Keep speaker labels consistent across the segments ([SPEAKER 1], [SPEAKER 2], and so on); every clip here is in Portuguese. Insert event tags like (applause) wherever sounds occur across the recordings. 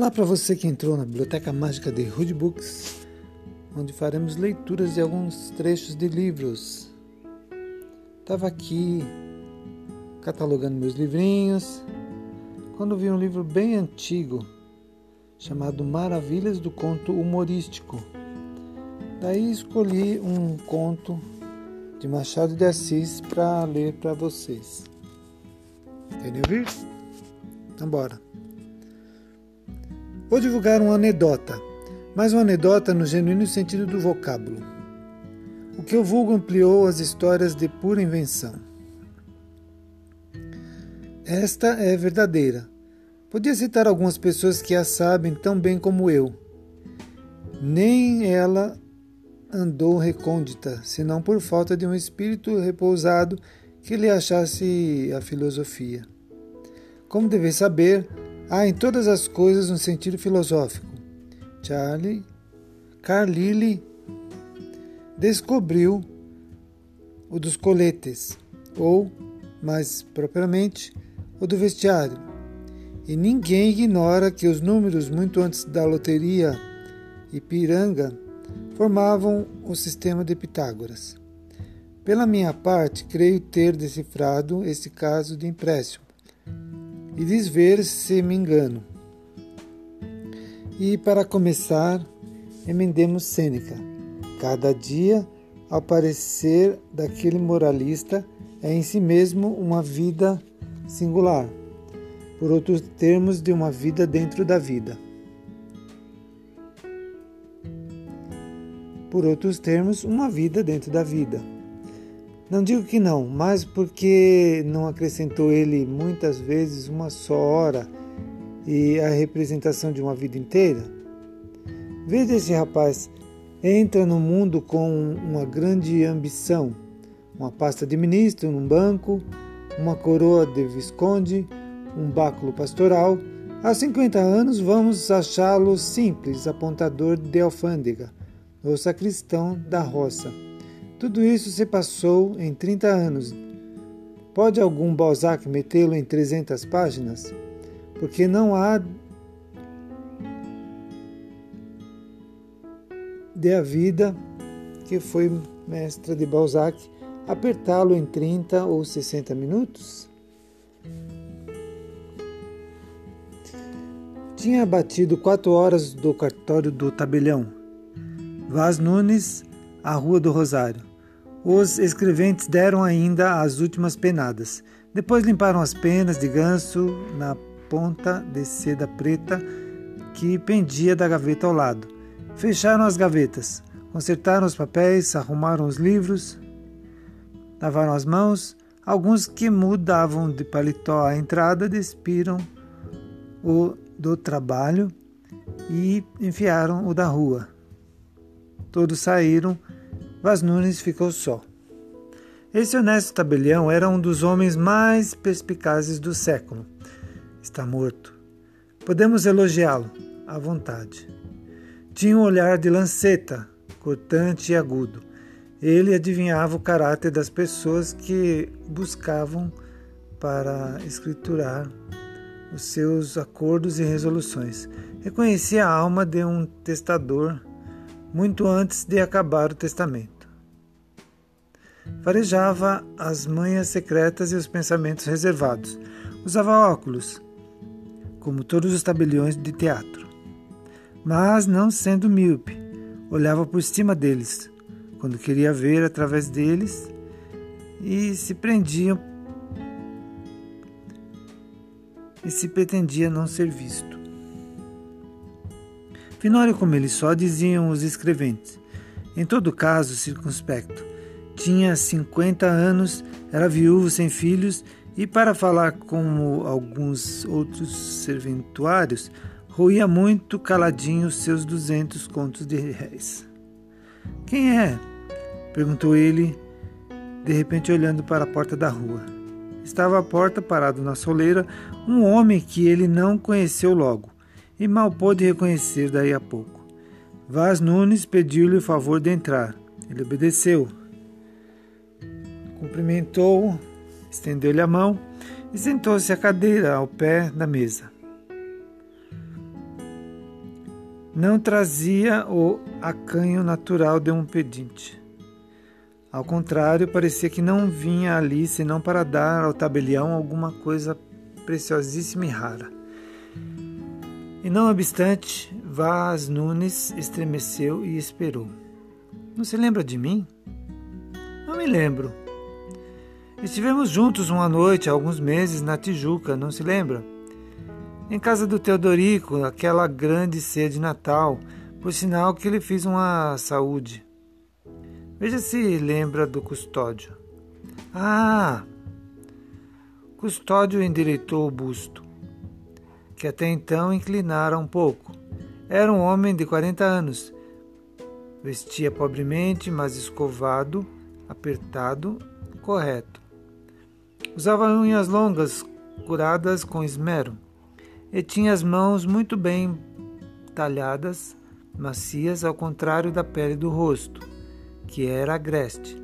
[SPEAKER 1] Olá para você que entrou na Biblioteca Mágica de Hood Books, onde faremos leituras de alguns trechos de livros. Estava aqui catalogando meus livrinhos quando vi um livro bem antigo chamado Maravilhas do Conto Humorístico. Daí escolhi um conto de Machado de Assis para ler para vocês. Querem ouvir? Então bora. Vou divulgar uma anedota, mas uma anedota no genuíno sentido do vocábulo. O que eu vulgo ampliou as histórias de pura invenção. Esta é verdadeira. Podia citar algumas pessoas que a sabem tão bem como eu. Nem ela andou recôndita, senão por falta de um espírito repousado que lhe achasse a filosofia. Como deveis saber, há em todas as coisas um sentido filosófico. Charlie Carlyle descobriu o dos coletes, ou, mais propriamente, o do vestiário. E ninguém ignora que os números muito antes da loteria Ipiranga formavam o sistema de Pitágoras. Pela minha parte, creio ter decifrado esse caso de empréstimo e desver se me engano. E para começar, emendemos Sêneca. Cada dia, ao parecer daquele moralista, é em si mesmo uma vida singular, por outros termos, de uma vida dentro da vida. por outros termos, uma vida dentro da vida. Não digo que não, mas porque não acrescentou ele muitas vezes uma só hora e a representação de uma vida inteira? Veja esse rapaz, entra no mundo com uma grande ambição, uma pasta de ministro num banco, uma coroa de visconde, um báculo pastoral. Há 50 anos vamos achá-lo simples, apontador de alfândega o sacristão da roça. Tudo isso se passou em 30 anos. Pode algum Balzac metê-lo em 300 páginas? Porque não há de a vida, que foi mestra de Balzac, apertá-lo em 30 ou 60 minutos? Tinha batido quatro horas do cartório do tabelião Vaz Nunes, a Rua do Rosário. Os escreventes deram ainda as últimas penadas. Depois limparam as penas de ganso na ponta de seda preta que pendia da gaveta ao lado. Fecharam as gavetas, consertaram os papéis, arrumaram os livros, lavaram as mãos. Alguns que mudavam de paletó à entrada despiram o do trabalho e enfiaram o da rua. Todos saíram, Vaz Nunes ficou só. Esse honesto tabelião era um dos homens mais perspicazes do século. Está morto. Podemos elogiá-lo, à vontade. Tinha um olhar de lanceta, cortante e agudo. Ele adivinhava o caráter das pessoas que buscavam para escriturar os seus acordos e resoluções. Reconhecia a alma de um testador muito antes de acabar o testamento. Farejava as manhas secretas e os pensamentos reservados. Usava óculos, como todos os tabeliões de teatro. Mas, não sendo míope, olhava por cima deles, quando queria ver através deles, e se prendiam e se pretendia não ser visto. Finório como ele só, diziam os escreventes. Em todo caso, circunspecto. Tinha 50 anos, era viúvo sem filhos e, para falar como alguns outros serventuários, roía muito caladinho seus duzentos contos de réis. Quem é? perguntou ele, de repente olhando para a porta da rua. Estava à porta, parado na soleira, um homem que ele não conheceu logo e mal pôde reconhecer daí a pouco. Vaz Nunes pediu-lhe o favor de entrar. Ele obedeceu. Cumprimentou-o, estendeu-lhe a mão e sentou-se à cadeira ao pé da mesa. não trazia o acanho natural de um pedinte. Ao contrário, parecia que não vinha ali senão para dar ao tabelião alguma coisa preciosíssima e rara. E não obstante, Vaz Nunes estremeceu e esperou. Não se lembra de mim? Não me lembro. Estivemos juntos uma noite há alguns meses na Tijuca, não se lembra? Em casa do Teodorico, aquela grande ceia de Natal, por sinal que ele fez uma saúde. Veja se lembra do custódio. Ah! Custódio endireitou o busto, que até então inclinara um pouco. Era um homem de 40 anos. Vestia pobremente, mas escovado, apertado, correto. Usava unhas longas, curadas com esmero e tinha as mãos muito bem talhadas, macias, ao contrário da pele do rosto, que era agreste.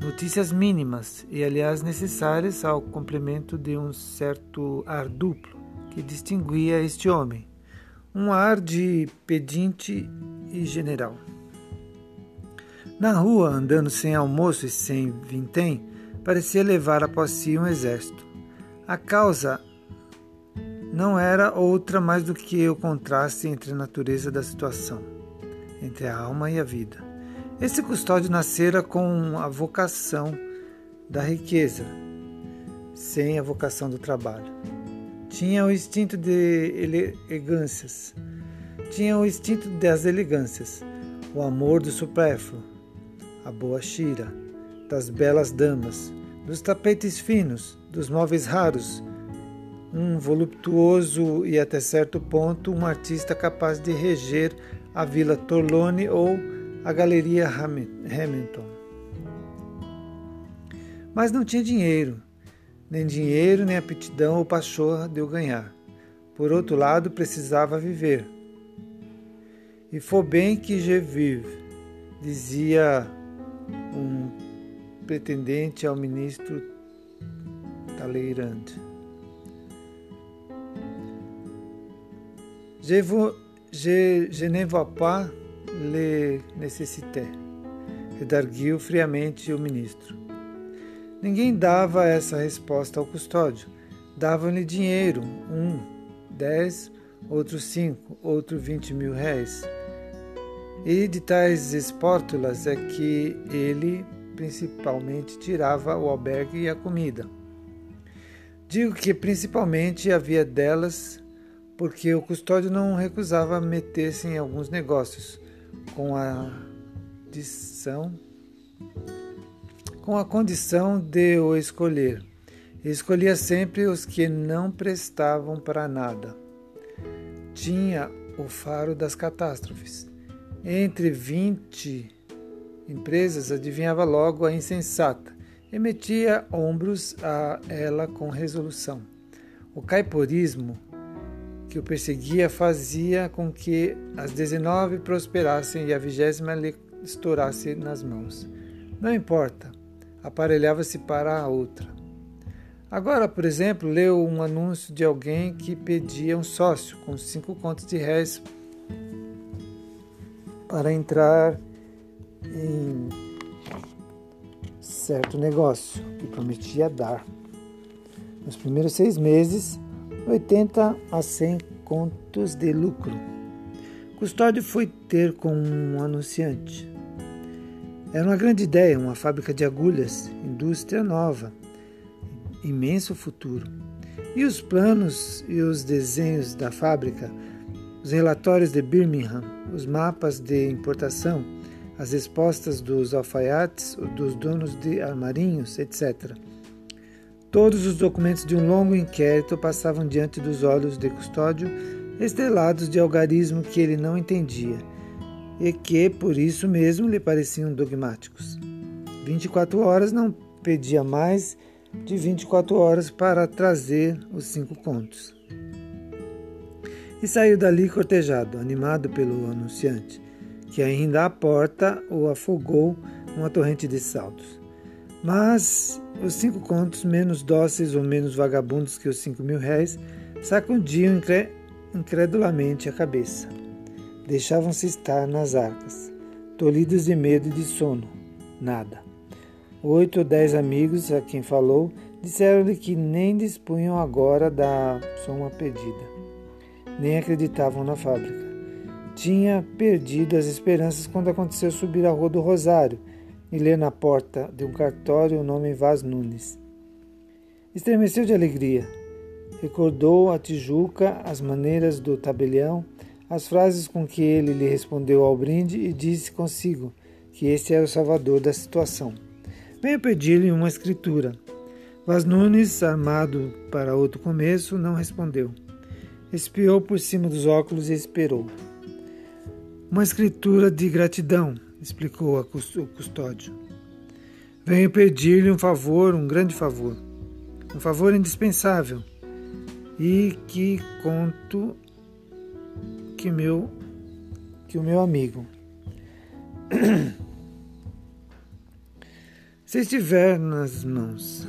[SPEAKER 1] Notícias mínimas e, aliás, necessárias ao complemento de um certo ar duplo que distinguia este homem, um ar de pedinte e general. Na rua, andando sem almoço e sem vintém, parecia levar após si um exército. A causa não era outra mais do que o contraste entre a natureza da situação, entre a alma e a vida. Esse custódio nascera com a vocação da riqueza, sem a vocação do trabalho. Tinha o instinto de elegâncias, tinha o instinto das elegâncias, o amor do supérfluo, a boa chira, das belas damas, dos tapetes finos, dos móveis raros, um voluptuoso e até certo ponto um artista capaz de reger a Vila Torlone ou a Galeria Hamilton. Mas não tinha dinheiro, nem dinheiro, nem aptidão ou pachorra de o ganhar. Por outro lado, precisava viver. E foi bem que je vive, dizia um pretendente ao ministro Talleyrand. Je, je, je ne vois pas le nécessité, redarguiu friamente o ministro. Ninguém dava essa resposta ao custódio. Davam-lhe dinheiro, um, dez, outro cinco, outro vinte mil réis. E de tais espórtulas é que ele principalmente tirava o albergue e a comida. Digo que principalmente havia delas porque o custódio não recusava meter-se em alguns negócios com a condição, com a condição de o escolher. Escolhia sempre os que não prestavam para nada. Tinha o faro das catástrofes. Entre vinte empresas adivinhava logo a insensata e metia ombros a ela com resolução. O caiporismo que o perseguia fazia com que as dezenove prosperassem e a vigésima lhe estourasse nas mãos. Não importa, aparelhava-se para a outra. Agora, por exemplo, leu um anúncio de alguém que pedia um sócio com cinco contos de réis para entrar em certo negócio que prometia dar. Nos primeiros seis meses, 80 a 100 contos de lucro. Custódio foi ter com um anunciante. Era uma grande ideia, uma fábrica de agulhas, indústria nova, imenso futuro. E os planos e os desenhos da fábrica, os relatórios de Birmingham, os mapas de importação, as respostas dos alfaiates, dos donos de armarinhos, etc. Todos os documentos de um longo inquérito passavam diante dos olhos de Custódio, estrelados de algarismo que ele não entendia e que, por isso mesmo, lhe pareciam dogmáticos. 24 horas não pedia mais de 24 horas para trazer os cinco contos. E saiu dali cortejado, animado pelo anunciante, que ainda à porta o afogou uma torrente de saltos. Mas os cinco contos, menos dóceis ou menos vagabundos que os cinco mil réis, sacudiam incredulamente a cabeça. Deixavam-se estar nas arcas, tolhidos de medo e de sono. Nada. Oito ou dez amigos a quem falou disseram-lhe que nem dispunham agora da soma pedida, nem acreditavam na fábrica. Tinha perdido as esperanças quando aconteceu subir a Rua do Rosário e ler na porta de um cartório o nome Vaz Nunes. Estremeceu de alegria. Recordou a Tijuca, as maneiras do tabelião, as frases com que ele lhe respondeu ao brinde e disse consigo que este era o salvador da situação. Venho pedir-lhe uma escritura. Vaz Nunes, armado para outro começo, não respondeu. Espiou por cima dos óculos e esperou. Uma escritura de gratidão, explicou o custódio. Venho pedir-lhe um favor, um grande favor, um favor indispensável, e que conto que meu que o meu amigo (clears throat) se estiver nas mãos.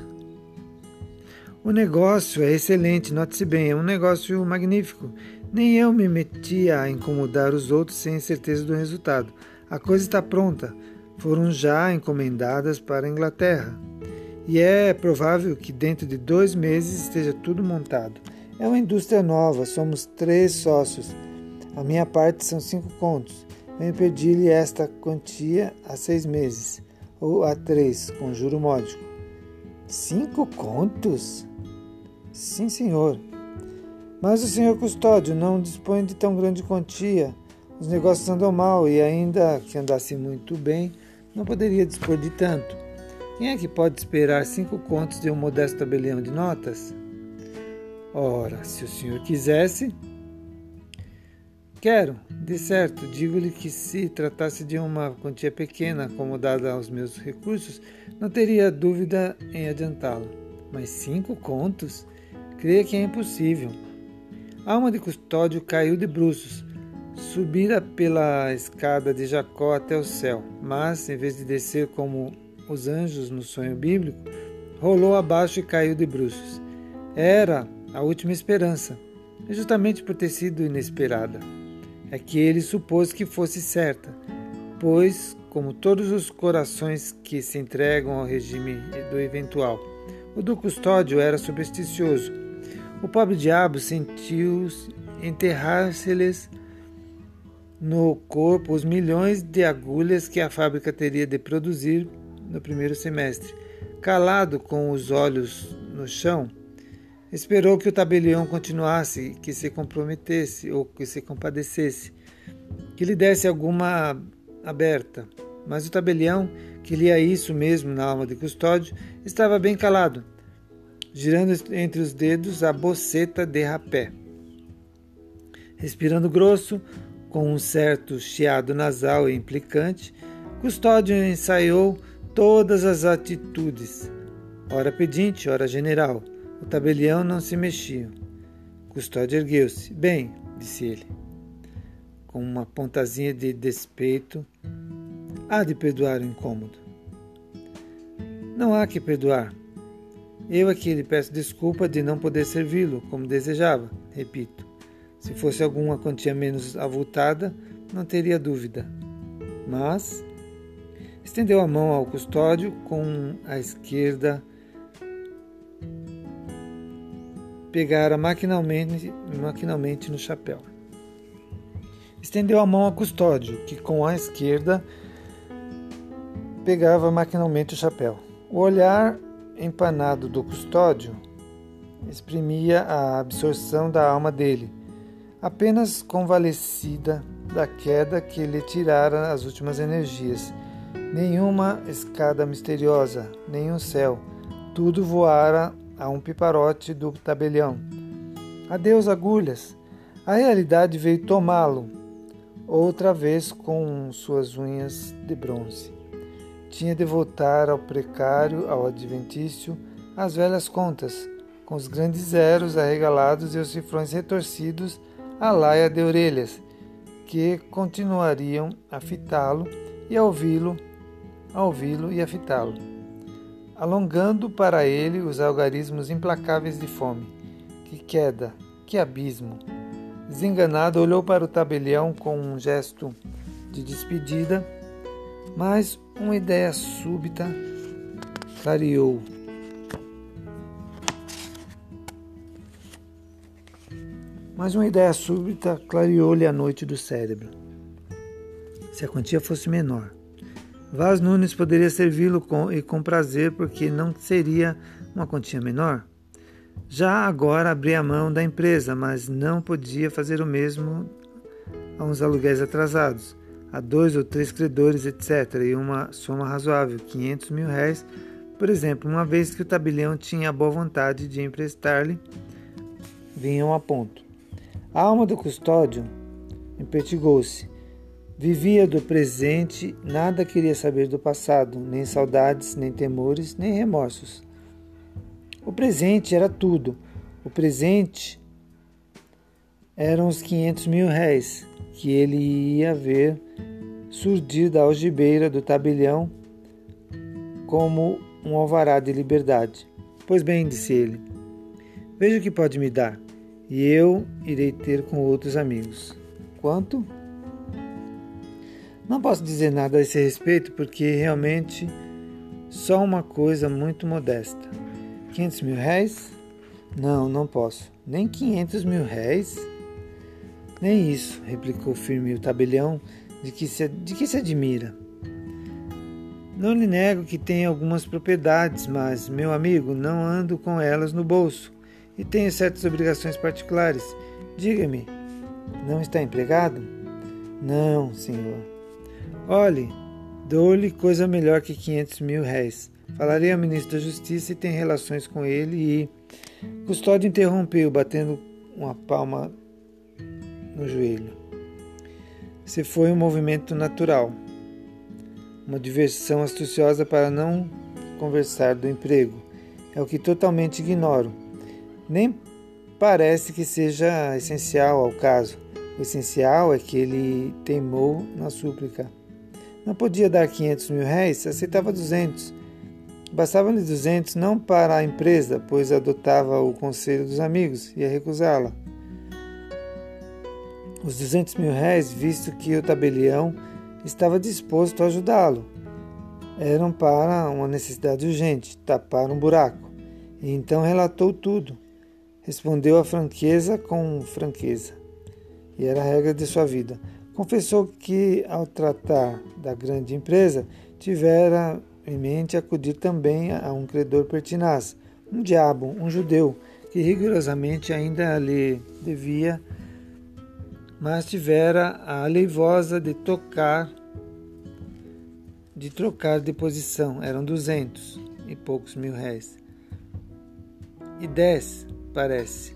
[SPEAKER 1] O negócio é excelente, note-se bem, é um negócio magnífico. Nem eu me metia a incomodar os outros sem certeza do resultado. A coisa está pronta. Foram já encomendadas para a Inglaterra. E é provável que dentro de dois meses esteja tudo montado. É uma indústria nova, somos três sócios. A minha parte são cinco contos. Venho pedir-lhe esta quantia há seis meses ou a três, com juro módico. Cinco contos? Sim, senhor. Mas o senhor custódio não dispõe de tão grande quantia. Os negócios andam mal e, ainda que andasse muito bem, não poderia dispor de tanto. Quem é que pode esperar cinco contos de um modesto tabelião de notas? Ora, se o senhor quisesse, Quero, de certo, digo-lhe que se tratasse de uma quantia pequena acomodada aos meus recursos, não teria dúvida em adiantá-la. Mas cinco contos? Creia que é impossível. A alma de custódio caiu de bruços. Subira pela escada de Jacó até o céu, mas, em vez de descer como os anjos no sonho bíblico, rolou abaixo e caiu de bruços. Era a última esperança, justamente por ter sido inesperada é que ele supôs que fosse certa, pois, como todos os corações que se entregam ao regime do eventual, o do custódio era supersticioso. O pobre diabo sentiu enterrar-se-lhes no corpo os milhões de agulhas que a fábrica teria de produzir no primeiro semestre. Calado com os olhos no chão, Esperou que o tabelião continuasse, que se comprometesse ou que se compadecesse, que lhe desse alguma aberta. Mas o tabelião, que lia isso mesmo na alma de custódio, estava bem calado, girando entre os dedos a boceta de rapé. Respirando grosso, com um certo chiado nasal e implicante, Custódio ensaiou todas as atitudes, ora pedinte, ora general, o tabelião não se mexia. Custódio ergueu-se. Bem, disse ele, com uma pontazinha de despeito, há de perdoar o incômodo. Não há que perdoar. Eu aqui lhe peço desculpa de não poder servi-lo como desejava, repito. Se fosse alguma quantia menos avultada, não teria dúvida. Mas estendeu a mão ao custódio com a esquerda pegara maquinalmente, maquinalmente no chapéu. Estendeu a mão a custódio, que com a esquerda pegava maquinalmente o chapéu. O olhar empanado do custódio exprimia a absorção da alma dele, apenas convalescida da queda que lhe tirara as últimas energias. Nenhuma escada misteriosa, nenhum céu, tudo voara a um piparote do tabelião. Adeus, agulhas. A realidade veio tomá-lo, outra vez com suas unhas de bronze. Tinha de voltar ao precário, ao adventício, às velhas contas, com os grandes zeros arregalados e os cifrões retorcidos à laia de orelhas, que continuariam a fitá-lo e a ouvi-lo, a ouvi-lo e a fitá-lo alongando para ele os algarismos implacáveis de fome. Que queda, que abismo! Desenganado, olhou para o tabelião com um gesto de despedida, mas uma ideia súbita clareou. Mas uma ideia súbita clareou-lhe a noite do cérebro. Se a quantia fosse menor, Vaz Nunes poderia servi-lo com, e com prazer, porque não seria uma quantia menor. Já agora abria mão da empresa, mas não podia fazer o mesmo a uns aluguéis atrasados, a dois ou três credores, etc., e uma soma razoável, 500 mil réis, por exemplo, uma vez que o tabelião tinha a boa vontade de emprestar-lhe, vinham a ponto. A alma do custódio empertigou-se. Vivia do presente, nada queria saber do passado, nem saudades, nem temores, nem remorsos. O presente era tudo. O presente eram os 500 mil réis que ele ia ver surgir da algibeira do tabelião como um alvará de liberdade. Pois bem, disse ele, veja o que pode me dar e eu irei ter com outros amigos. Quanto? Não posso dizer nada a esse respeito porque realmente só uma coisa muito modesta. 500 mil réis? Não, não posso. Nem 500 mil réis? Nem isso, replicou firme o tabelião, de que se, de que se admira. Não lhe nego que tenho algumas propriedades, mas, meu amigo, não ando com elas no bolso e tenho certas obrigações particulares. Diga-me, não está empregado? Não, senhor. Olhe, dou-lhe coisa melhor que 500 mil réis. Falarei ao ministro da Justiça e tem relações com ele e... Custódio interrompeu, batendo uma palma no joelho. Se foi um movimento natural, uma diversão astuciosa para não conversar do emprego. É o que totalmente ignoro nem parece que seja essencial ao caso. O essencial é que ele teimou na súplica. Não podia dar 500 mil réis, aceitava 200. Bastava-lhe 200 não para a empresa, pois adotava o conselho dos amigos, ia recusá-la. Os 200 mil réis, visto que o tabelião estava disposto a ajudá-lo, eram para uma necessidade urgente, tapar um buraco. E então relatou tudo. Respondeu a franqueza com franqueza, e era a regra de sua vida. Confessou que, ao tratar da grande empresa, tivera em mente acudir também a um credor pertinaz, um diabo, um judeu, que rigorosamente ainda lhe devia, mas tivera a aleivosa de tocar, de trocar de posição. Eram duzentos e poucos mil réis. E dez parece,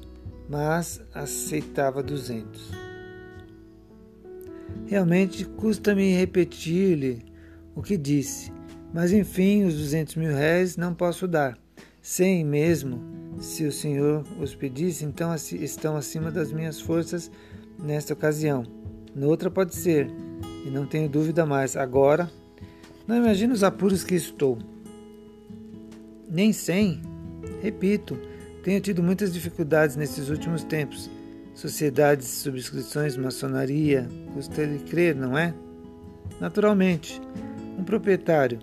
[SPEAKER 1] mas aceitava duzentos. Realmente custa-me repetir-lhe o que disse, mas enfim, os duzentos mil réis não posso dar. Cem mesmo, se o senhor os pedisse, então estão acima das minhas forças nesta ocasião. Noutra pode ser, e não tenho dúvida mais. Agora, não imagino os apuros que estou. Nem cem, repito, tenho tido muitas dificuldades nesses últimos tempos. Sociedades, subscrições, maçonaria, custa-lhe crer, não é? Naturalmente, um proprietário.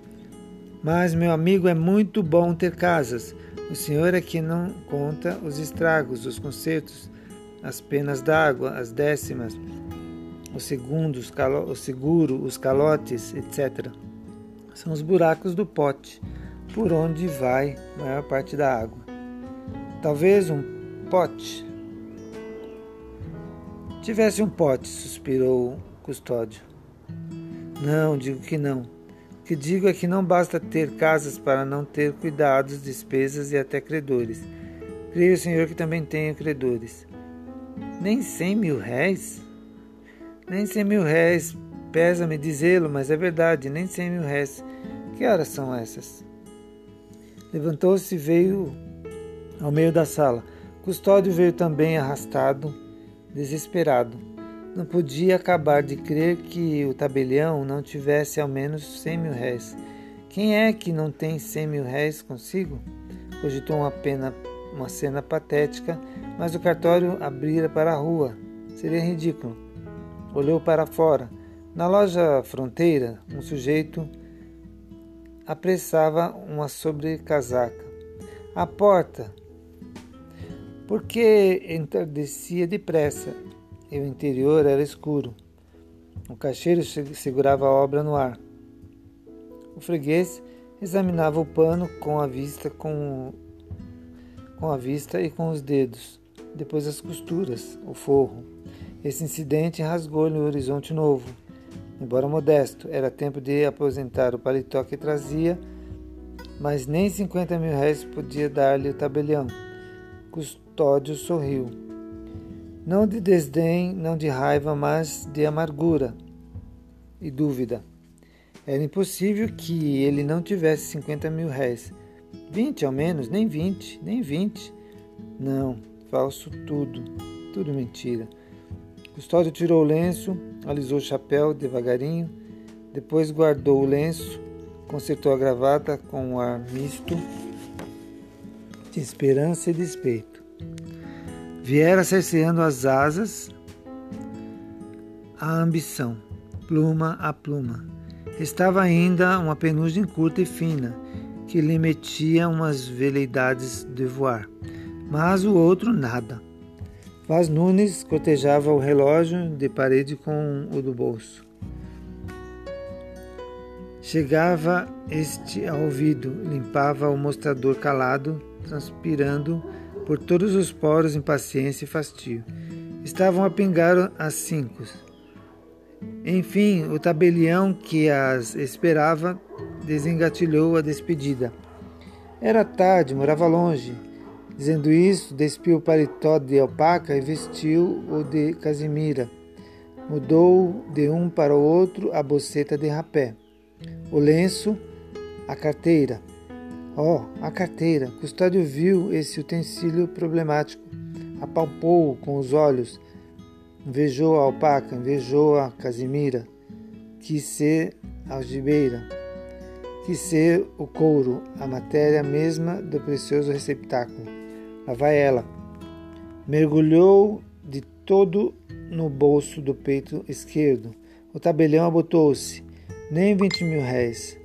[SPEAKER 1] Mas, meu amigo, é muito bom ter casas. O senhor é que não conta os estragos, os concertos, as penas d'água, as décimas, os segundos, o seguro, os calotes, etc. São os buracos do pote, por onde vai a maior parte da água. Talvez um pote. Tivesse um pote, suspirou custódio. Não, digo que não. O que digo é que não basta ter casas para não ter cuidados, despesas e até credores. Creio, senhor, que também tenho credores. Nem cem mil réis? Nem cem mil réis. Pesa-me dizê-lo, mas é verdade, nem cem mil réis. Que horas são essas? Levantou-se e veio ao meio da sala. Custódio veio também arrastado, desesperado. Não podia acabar de crer que o tabelião não tivesse ao menos cem mil réis. Quem é que não tem cem mil réis consigo? Cogitou uma, pena, uma cena patética, mas o cartório abrira para a rua Seria ridículo. Olhou para fora. Na loja fronteira, um sujeito apressava uma sobrecasaca. A porta, porque entardecia depressa e o interior era escuro. O caixeiro segurava a obra no ar. O freguês examinava o pano com a vista com, com a vista e com os dedos, depois as costuras, o forro. Esse incidente rasgou-lhe o horizonte novo. Embora modesto, era tempo de aposentar o paletó que trazia, mas nem 50 mil réis podia dar-lhe o tabelião. Custódio sorriu. Não de desdém, não de raiva, mas de amargura e dúvida. Era impossível que ele não tivesse 50 mil réis. 20 ao menos, nem 20, nem 20. Não, falso tudo, tudo mentira. Custódio tirou o lenço, alisou o chapéu devagarinho, depois guardou o lenço, consertou a gravata com um ar misto de esperança e despeito. Viera cerceando as asas a ambição, pluma a pluma. Estava ainda uma penugem curta e fina, que lhe metia umas veleidades de voar, mas o outro nada. Vaz Nunes cotejava o relógio de parede com o do bolso. Chegava este ao ouvido, limpava o mostrador calado, transpirando por todos os poros impaciência e fastio. Estavam a pingar as cinco. Enfim, o tabelião que as esperava desengatilhou a despedida. Era tarde, morava longe. Dizendo isso, despiu o paletó de alpaca e vestiu o de casimira. Mudou de um para o outro a boceta de rapé. O lenço, a carteira. Oh, a carteira! Custódio viu esse utensílio problemático. Apalpou-o com os olhos Invejou a alpaca, invejou a casimira, quis ser a algibeira, quis ser o couro, a matéria mesma do precioso receptáculo. Lá vai ela. Mergulhou de todo no bolso do peito esquerdo. O tabelião abotou-se. Nem vinte mil réis.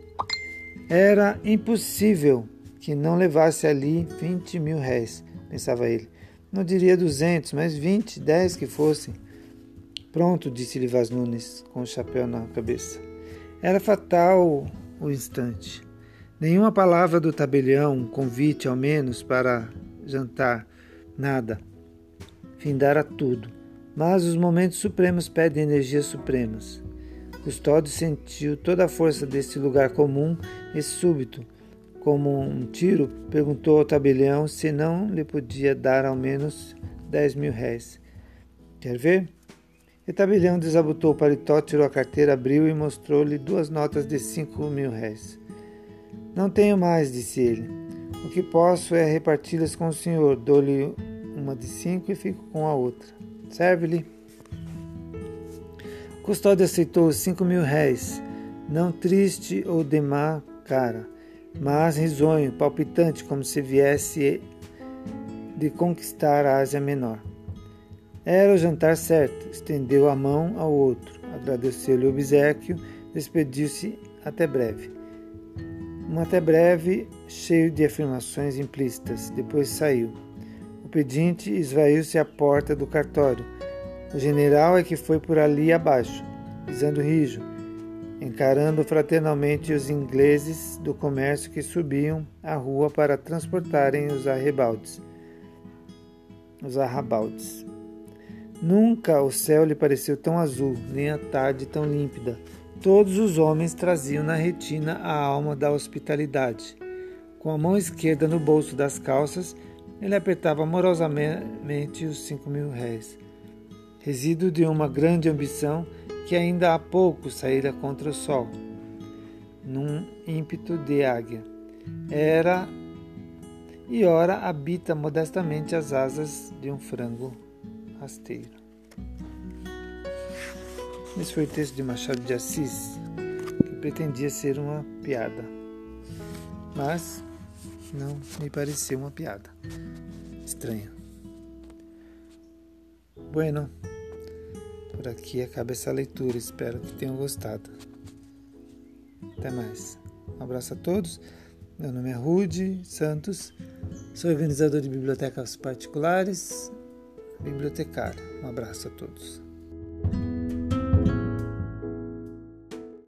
[SPEAKER 1] Era impossível que não levasse ali vinte mil réis, pensava ele. Não diria duzentos, mas vinte, dez que fossem. Pronto, disse-lhe Nunes, com o chapéu na cabeça. Era fatal o instante. Nenhuma palavra do tabelião, um convite ao menos para jantar, nada. Findara tudo. Mas os momentos supremos pedem energias supremas. Custódio sentiu toda a força desse lugar comum e súbito. Como um tiro, perguntou ao tabelião se não lhe podia dar ao menos dez mil réis. Quer ver? Etabilhão desabotou o paletó, tirou a carteira, abriu e mostrou-lhe duas notas de cinco mil réis. Não tenho mais, disse ele. O que posso é reparti-las com o senhor. Dou-lhe uma de cinco e fico com a outra. Serve-lhe. Custódio aceitou os cinco mil réis, não triste ou de má cara, mas risonho, palpitante, como se viesse de conquistar a Ásia Menor. Era o jantar certo. Estendeu a mão ao outro, agradeceu-lhe o obsequio, despediu-se até breve. Um até breve, cheio de afirmações implícitas. Depois saiu. O pedinte esvaiu-se à porta do cartório. O general é que foi por ali abaixo, pisando rijo, encarando fraternalmente os ingleses do comércio que subiam a rua para transportarem os arrebaldes. Os arrabaldes. Nunca o céu lhe pareceu tão azul, nem a tarde tão límpida. Todos os homens traziam na retina a alma da hospitalidade. Com a mão esquerda no bolso das calças, ele apertava amorosamente os cinco mil réis, resíduo de uma grande ambição que ainda há pouco saíra contra o sol, num ímpeto de águia. Era e ora habita modestamente as asas de um frango rasteiro. Esse foi o texto de Machado de Assis, que pretendia ser uma piada, mas não me pareceu uma piada. Estranha. Bueno, Por aqui acaba essa leitura, espero que tenham gostado. Até mais. Um abraço a todos. Meu nome é Rude Santos, sou organizador de bibliotecas particulares, bibliotecário. Um abraço a todos.